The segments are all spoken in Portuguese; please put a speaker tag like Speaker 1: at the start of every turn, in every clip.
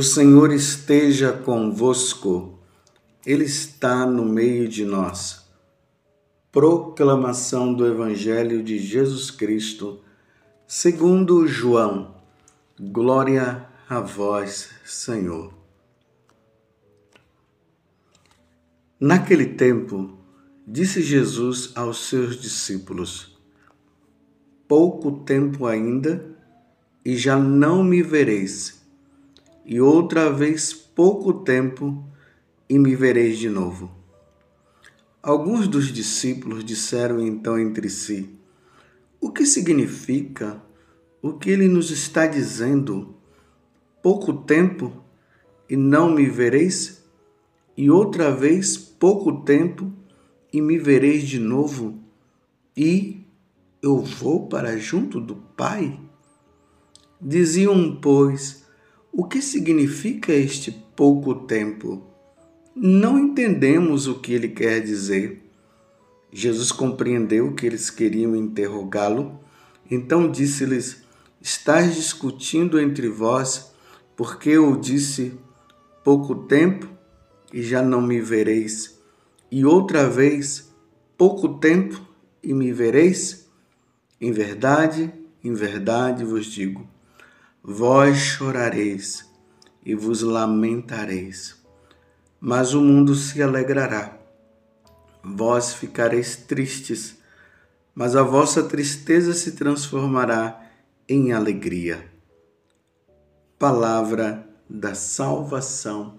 Speaker 1: O Senhor esteja convosco, Ele está no meio de nós. Proclamação do Evangelho de Jesus Cristo, segundo João. Glória a vós, Senhor. Naquele tempo, disse Jesus aos seus discípulos: Pouco tempo ainda e já não me vereis e outra vez pouco tempo e me vereis de novo. Alguns dos discípulos disseram então entre si: O que significa o que ele nos está dizendo? Pouco tempo e não me vereis? E outra vez pouco tempo e me vereis de novo? E eu vou para junto do Pai? Diziam, pois, o que significa este pouco tempo? Não entendemos o que ele quer dizer. Jesus compreendeu que eles queriam interrogá-lo, então disse-lhes: Estás discutindo entre vós, porque eu disse pouco tempo e já não me vereis, e outra vez pouco tempo e me vereis? Em verdade, em verdade vos digo Vós chorareis e vos lamentareis, mas o mundo se alegrará. Vós ficareis tristes, mas a vossa tristeza se transformará em alegria. Palavra da salvação.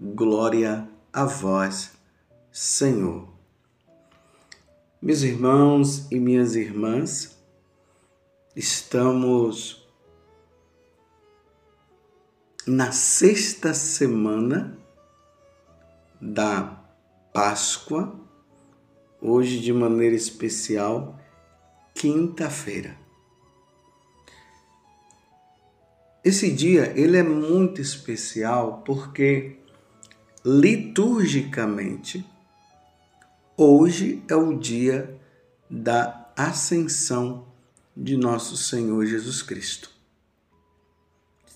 Speaker 1: Glória a vós, Senhor. Meus irmãos e minhas irmãs, estamos na sexta semana da Páscoa, hoje de maneira especial, quinta-feira. Esse dia ele é muito especial porque liturgicamente hoje é o dia da ascensão de nosso Senhor Jesus Cristo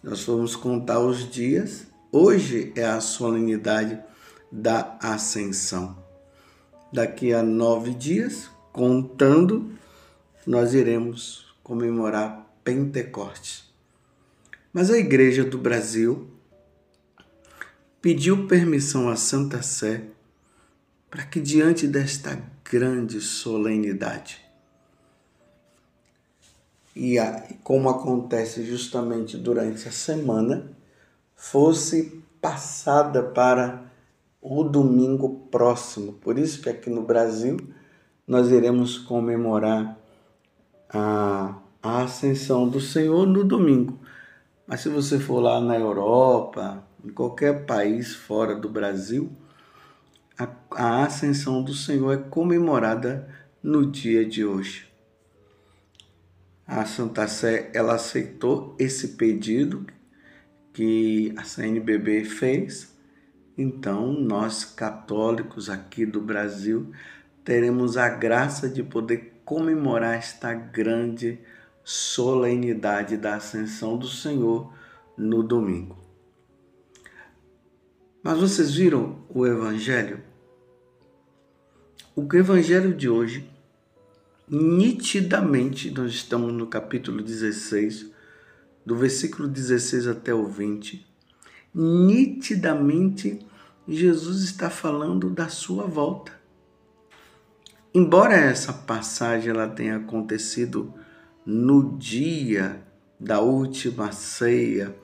Speaker 1: nós vamos contar os dias, hoje é a solenidade da Ascensão. Daqui a nove dias, contando, nós iremos comemorar Pentecostes. Mas a Igreja do Brasil pediu permissão à Santa Sé para que, diante desta grande solenidade, e como acontece justamente durante a semana, fosse passada para o domingo próximo. Por isso que aqui no Brasil nós iremos comemorar a, a ascensão do Senhor no domingo. Mas se você for lá na Europa, em qualquer país fora do Brasil, a, a ascensão do Senhor é comemorada no dia de hoje a Santa Sé ela aceitou esse pedido que a CNBB fez. Então, nós católicos aqui do Brasil teremos a graça de poder comemorar esta grande solenidade da Ascensão do Senhor no domingo. Mas vocês viram o Evangelho? O Evangelho de hoje nitidamente, nós estamos no capítulo 16, do versículo 16 até o 20, nitidamente Jesus está falando da sua volta. Embora essa passagem ela tenha acontecido no dia da última ceia,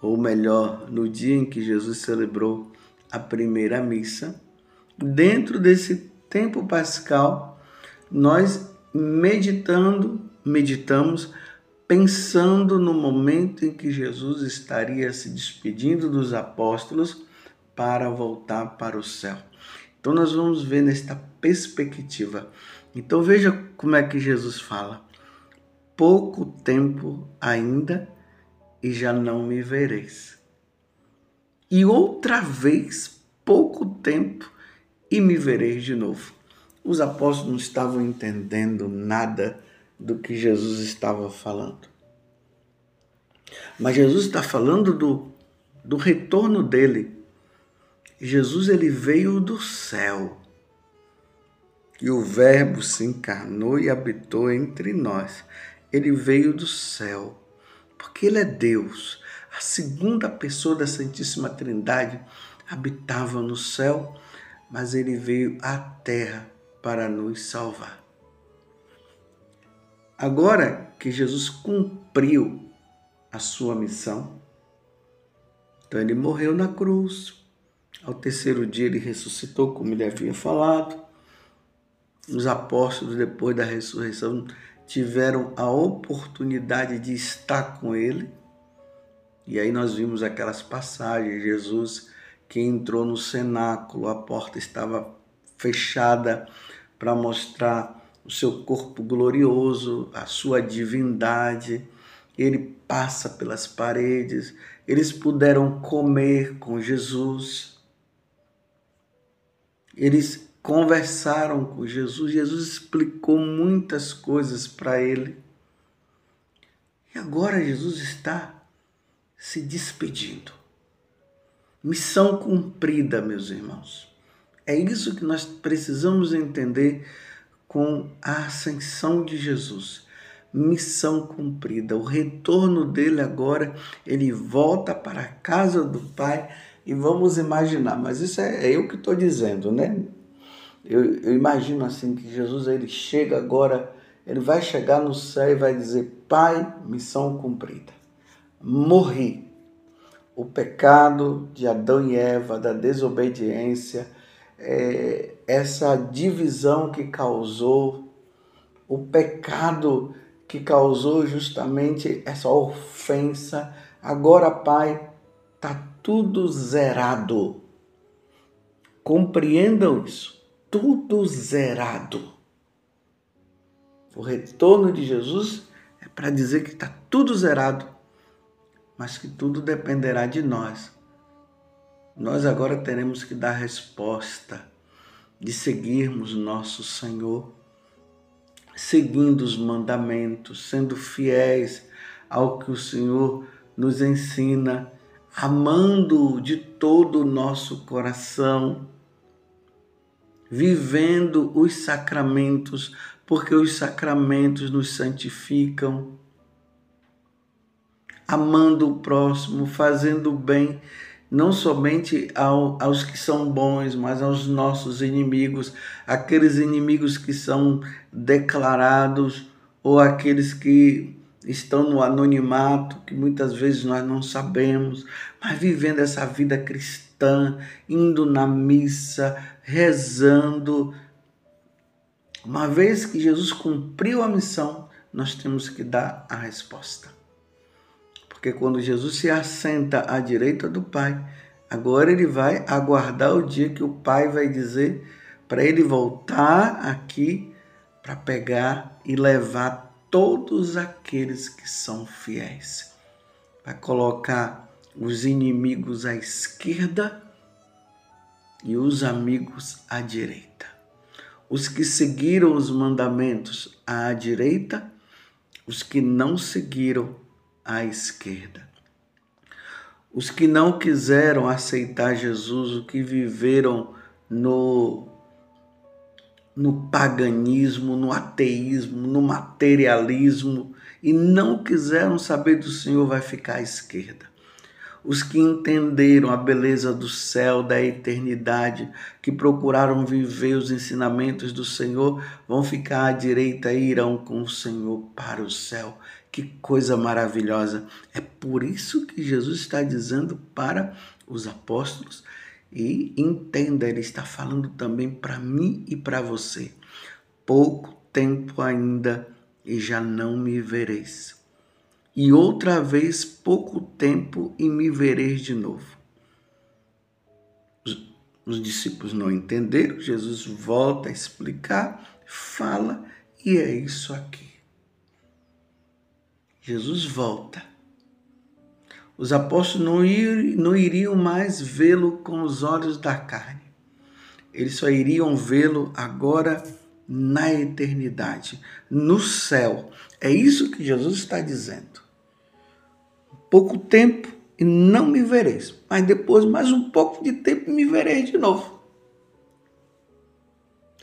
Speaker 1: ou melhor, no dia em que Jesus celebrou a primeira missa, dentro desse tempo pascal, nós meditando, meditamos, pensando no momento em que Jesus estaria se despedindo dos apóstolos para voltar para o céu. Então nós vamos ver nesta perspectiva. Então veja como é que Jesus fala: pouco tempo ainda e já não me vereis. E outra vez, pouco tempo e me vereis de novo. Os apóstolos não estavam entendendo nada do que Jesus estava falando. Mas Jesus está falando do do retorno dele. Jesus ele veio do céu. E o Verbo se encarnou e habitou entre nós. Ele veio do céu, porque ele é Deus. A segunda pessoa da Santíssima Trindade habitava no céu, mas ele veio à terra para nos salvar. Agora que Jesus cumpriu a sua missão, então ele morreu na cruz. Ao terceiro dia ele ressuscitou, como ele havia falado. Os apóstolos, depois da ressurreição, tiveram a oportunidade de estar com ele. E aí nós vimos aquelas passagens, Jesus que entrou no cenáculo, a porta estava fechada para mostrar o seu corpo glorioso, a sua divindade. Ele passa pelas paredes, eles puderam comer com Jesus. Eles conversaram com Jesus, Jesus explicou muitas coisas para ele. E agora Jesus está se despedindo. Missão cumprida, meus irmãos. É isso que nós precisamos entender com a ascensão de Jesus. Missão cumprida. O retorno dele agora, ele volta para a casa do Pai e vamos imaginar, mas isso é, é eu que estou dizendo, né? Eu, eu, imagino assim que Jesus ele chega agora, ele vai chegar no céu e vai dizer: Pai, missão cumprida. Morri, o pecado de Adão e Eva, da desobediência, é, essa divisão que causou, o pecado que causou justamente essa ofensa. Agora, Pai, está tudo zerado. Compreendam isso. Tudo zerado. O retorno de Jesus é para dizer que está tudo zerado mas que tudo dependerá de nós. Nós agora teremos que dar resposta de seguirmos nosso Senhor, seguindo os mandamentos, sendo fiéis ao que o Senhor nos ensina, amando de todo o nosso coração, vivendo os sacramentos, porque os sacramentos nos santificam amando o próximo, fazendo o bem, não somente ao, aos que são bons, mas aos nossos inimigos, aqueles inimigos que são declarados ou aqueles que estão no anonimato, que muitas vezes nós não sabemos, mas vivendo essa vida cristã, indo na missa, rezando. Uma vez que Jesus cumpriu a missão, nós temos que dar a resposta. Porque quando Jesus se assenta à direita do Pai, agora ele vai aguardar o dia que o Pai vai dizer para ele voltar aqui para pegar e levar todos aqueles que são fiéis. Vai colocar os inimigos à esquerda e os amigos à direita. Os que seguiram os mandamentos à direita, os que não seguiram à esquerda. Os que não quiseram aceitar Jesus, os que viveram no, no paganismo, no ateísmo, no materialismo e não quiseram saber do Senhor, vai ficar à esquerda os que entenderam a beleza do céu, da eternidade, que procuraram viver os ensinamentos do Senhor, vão ficar à direita e irão com o Senhor para o céu. Que coisa maravilhosa! É por isso que Jesus está dizendo para os apóstolos e entenda, ele está falando também para mim e para você. Pouco tempo ainda e já não me vereis e outra vez pouco tempo e me vereis de novo. Os, os discípulos não entenderam, Jesus volta a explicar, fala, e é isso aqui. Jesus volta. Os apóstolos não, ir, não iriam mais vê-lo com os olhos da carne. Eles só iriam vê-lo agora na eternidade, no céu. É isso que Jesus está dizendo pouco tempo e não me vereis, mas depois, mais um pouco de tempo, me vereis de novo.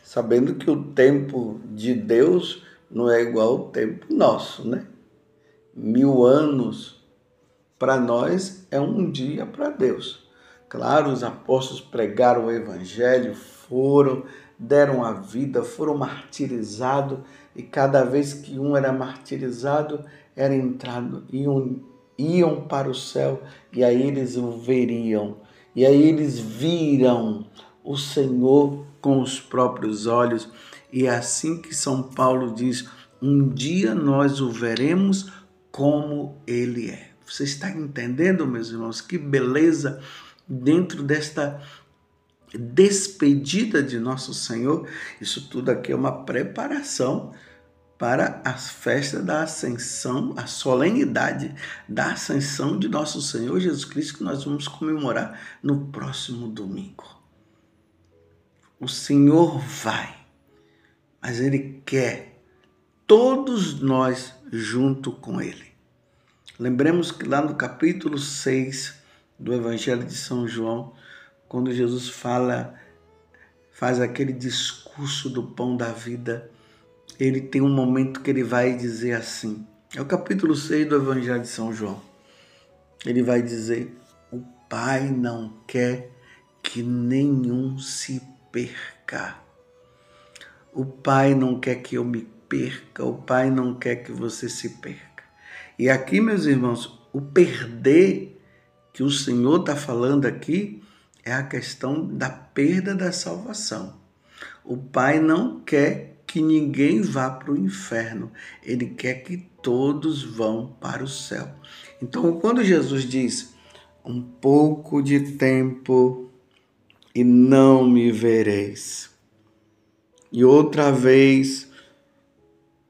Speaker 1: Sabendo que o tempo de Deus não é igual ao tempo nosso, né? Mil anos para nós é um dia para Deus. Claro, os apóstolos pregaram o evangelho, foram, deram a vida, foram martirizados e cada vez que um era martirizado, era entrado, iam, iam para o céu e aí eles o veriam. E aí eles viram o Senhor com os próprios olhos. E é assim que São Paulo diz: um dia nós o veremos como ele é. Você está entendendo, meus irmãos, que beleza dentro desta despedida de nosso Senhor? Isso tudo aqui é uma preparação para a festa da ascensão, a solenidade da ascensão de nosso Senhor Jesus Cristo, que nós vamos comemorar no próximo domingo. O Senhor vai, mas Ele quer todos nós junto com Ele. Lembremos que lá no capítulo 6 do Evangelho de São João, quando Jesus fala, faz aquele discurso do pão da vida, ele tem um momento que ele vai dizer assim. É o capítulo 6 do Evangelho de São João. Ele vai dizer: O Pai não quer que nenhum se perca. O Pai não quer que eu me perca, o Pai não quer que você se perca. E aqui, meus irmãos, o perder que o Senhor está falando aqui é a questão da perda da salvação. O Pai não quer que ninguém vá para o inferno, ele quer que todos vão para o céu. Então, quando Jesus diz um pouco de tempo e não me vereis, e outra vez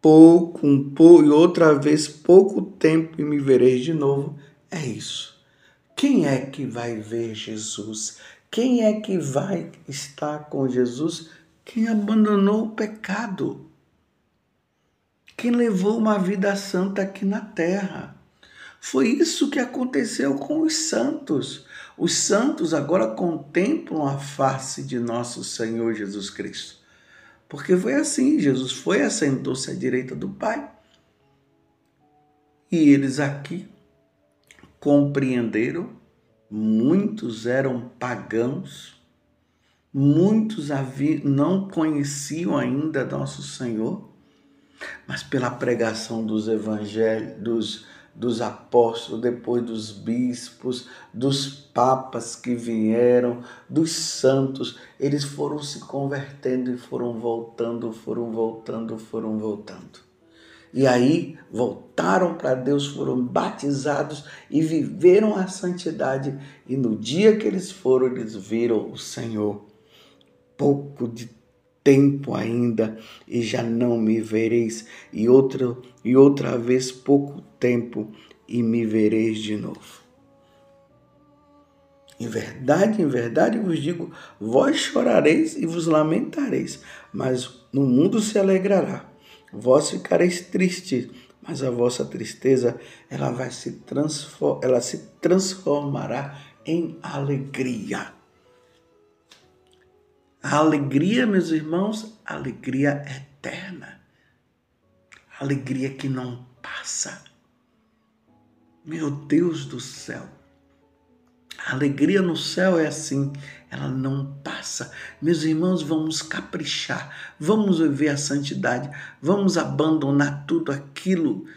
Speaker 1: pouco, um pouco, e outra vez pouco tempo e me vereis de novo, é isso. Quem é que vai ver Jesus? Quem é que vai estar com Jesus quem abandonou o pecado, quem levou uma vida santa aqui na terra. Foi isso que aconteceu com os santos. Os santos agora contemplam a face de nosso Senhor Jesus Cristo. Porque foi assim, Jesus foi assentou-se à direita do Pai. E eles aqui compreenderam, muitos eram pagãos, Muitos não conheciam ainda nosso Senhor, mas pela pregação dos evangelhos, dos, dos apóstolos, depois dos bispos, dos papas que vieram, dos santos, eles foram se convertendo e foram voltando, foram voltando, foram voltando. E aí voltaram para Deus, foram batizados e viveram a santidade. E no dia que eles foram, eles viram o Senhor pouco de tempo ainda e já não me vereis, e outra e outra vez pouco tempo e me vereis de novo. Em verdade, em verdade vos digo: vós chorareis e vos lamentareis, mas no mundo se alegrará. Vós ficareis tristes, mas a vossa tristeza ela vai se ela se transformará em alegria. A alegria, meus irmãos, alegria eterna. Alegria que não passa. Meu Deus do céu. A alegria no céu é assim, ela não passa. Meus irmãos, vamos caprichar, vamos viver a santidade, vamos abandonar tudo aquilo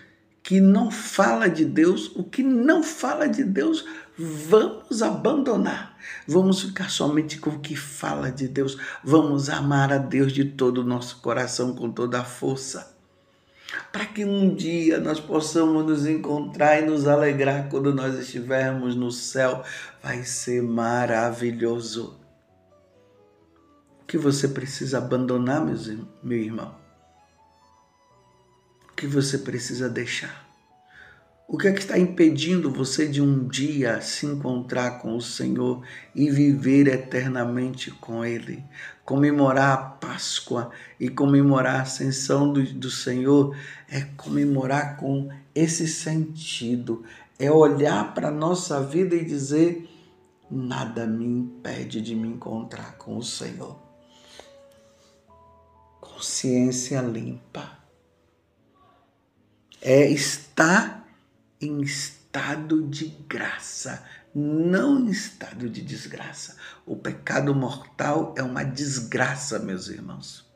Speaker 1: que não fala de Deus, o que não fala de Deus, vamos abandonar. Vamos ficar somente com o que fala de Deus. Vamos amar a Deus de todo o nosso coração, com toda a força. Para que um dia nós possamos nos encontrar e nos alegrar quando nós estivermos no céu. Vai ser maravilhoso. O que você precisa abandonar, meu irmão? O que você precisa deixar? O que é que está impedindo você de um dia se encontrar com o Senhor e viver eternamente com Ele? Comemorar a Páscoa e comemorar a ascensão do, do Senhor é comemorar com esse sentido, é olhar para a nossa vida e dizer: nada me impede de me encontrar com o Senhor. Consciência limpa. É estar em estado de graça, não em estado de desgraça. O pecado mortal é uma desgraça, meus irmãos.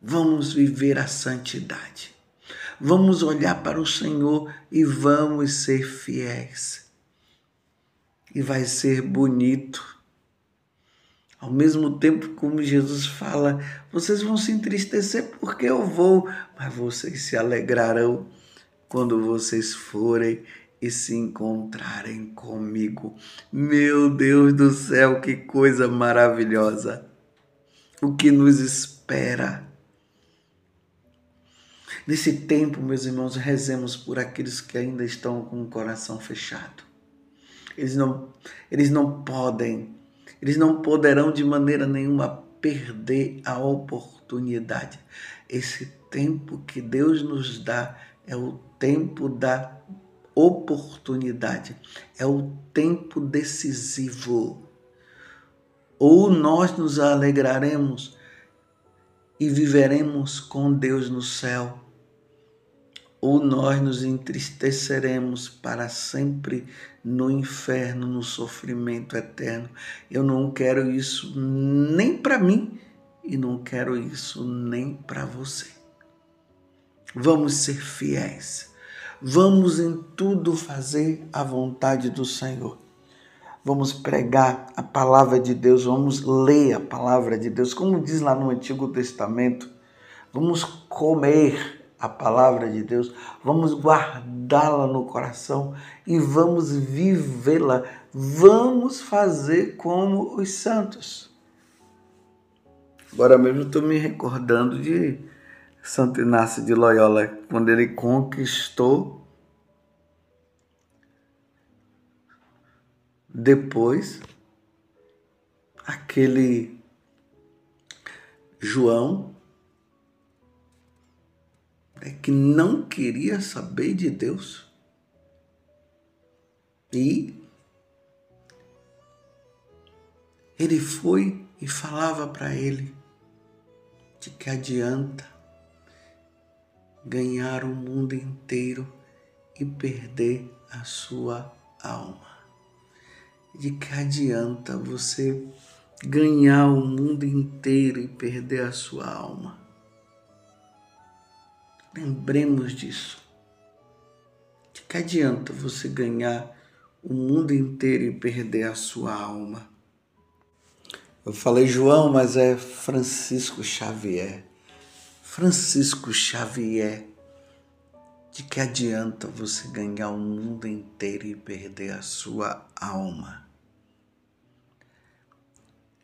Speaker 1: Vamos viver a santidade. Vamos olhar para o Senhor e vamos ser fiéis. E vai ser bonito. Ao mesmo tempo, como Jesus fala, vocês vão se entristecer porque eu vou, mas vocês se alegrarão quando vocês forem e se encontrarem comigo. Meu Deus do céu, que coisa maravilhosa! O que nos espera Nesse tempo, meus irmãos, rezemos por aqueles que ainda estão com o coração fechado. Eles não, eles não podem, eles não poderão de maneira nenhuma perder a oportunidade. Esse tempo que Deus nos dá é o tempo da oportunidade, é o tempo decisivo. Ou nós nos alegraremos e viveremos com Deus no céu, ou nós nos entristeceremos para sempre no inferno, no sofrimento eterno. Eu não quero isso nem para mim e não quero isso nem para você. Vamos ser fiéis. Vamos em tudo fazer a vontade do Senhor. Vamos pregar a palavra de Deus, vamos ler a palavra de Deus, como diz lá no Antigo Testamento. Vamos comer a palavra de Deus, vamos guardá-la no coração e vamos vivê-la. Vamos fazer como os santos. Agora mesmo estou me recordando de Santo Inácio de Loyola, quando ele conquistou depois aquele João é que não queria saber de Deus. E ele foi e falava para ele de que adianta ganhar o mundo inteiro e perder a sua alma. De que adianta você ganhar o mundo inteiro e perder a sua alma. Lembremos disso. De que adianta você ganhar o mundo inteiro e perder a sua alma? Eu falei João, mas é Francisco Xavier. Francisco Xavier. De que adianta você ganhar o mundo inteiro e perder a sua alma?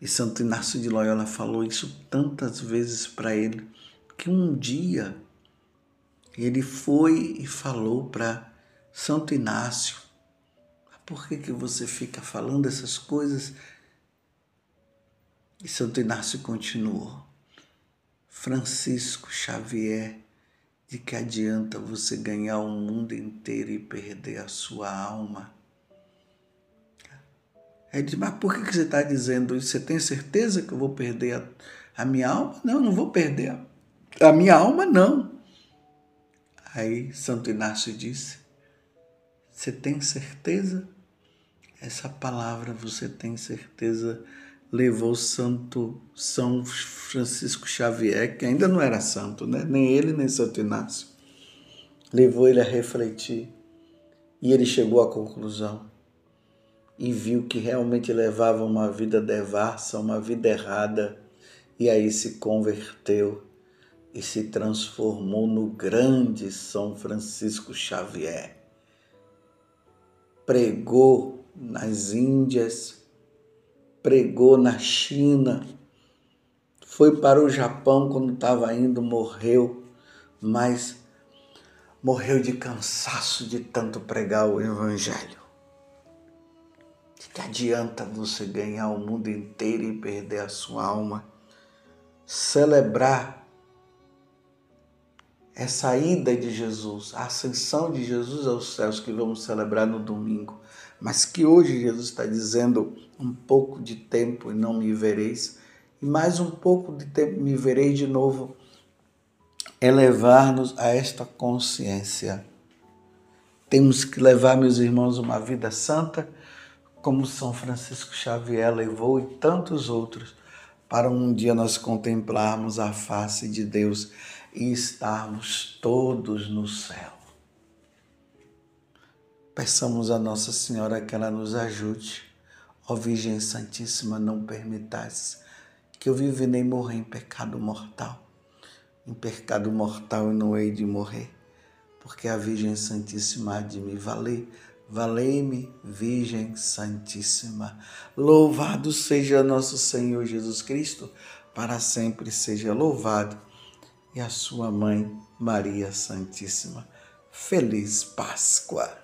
Speaker 1: E Santo Inácio de Loyola falou isso tantas vezes para ele, que um dia ele foi e falou para Santo Inácio: por que, que você fica falando essas coisas? E Santo Inácio continuou: Francisco Xavier, de que adianta você ganhar o mundo inteiro e perder a sua alma? Ele disse, mas por que, que você está dizendo isso? Você tem certeza que eu vou perder a, a minha alma? Não, não vou perder a, a minha alma, não. Aí Santo Inácio disse: Você tem certeza? Essa palavra você tem certeza levou Santo São Francisco Xavier, que ainda não era santo, né? nem ele nem Santo Inácio, levou ele a refletir e ele chegou à conclusão e viu que realmente levava uma vida devassa, uma vida errada, e aí se converteu e se transformou no grande São Francisco Xavier. Pregou nas Índias, pregou na China, foi para o Japão quando estava indo, morreu, mas morreu de cansaço de tanto pregar o Evangelho. De que adianta você ganhar o mundo inteiro e perder a sua alma? Celebrar essa ida de Jesus, a ascensão de Jesus aos céus que vamos celebrar no domingo, mas que hoje Jesus está dizendo um pouco de tempo e não me vereis, e mais um pouco de tempo me verei de novo, é levar-nos a esta consciência. Temos que levar, meus irmãos, uma vida santa, como São Francisco Xavier levou e tantos outros, para um dia nós contemplarmos a face de Deus e estarmos todos no céu. Peçamos a Nossa Senhora que ela nos ajude. Ó Virgem Santíssima, não permitais que eu viva nem morra em pecado mortal. Em pecado mortal eu não hei de morrer, porque a Virgem Santíssima há de me valer. Valei-me, Virgem Santíssima. Louvado seja nosso Senhor Jesus Cristo, para sempre seja louvado e a sua mãe, Maria Santíssima. Feliz Páscoa!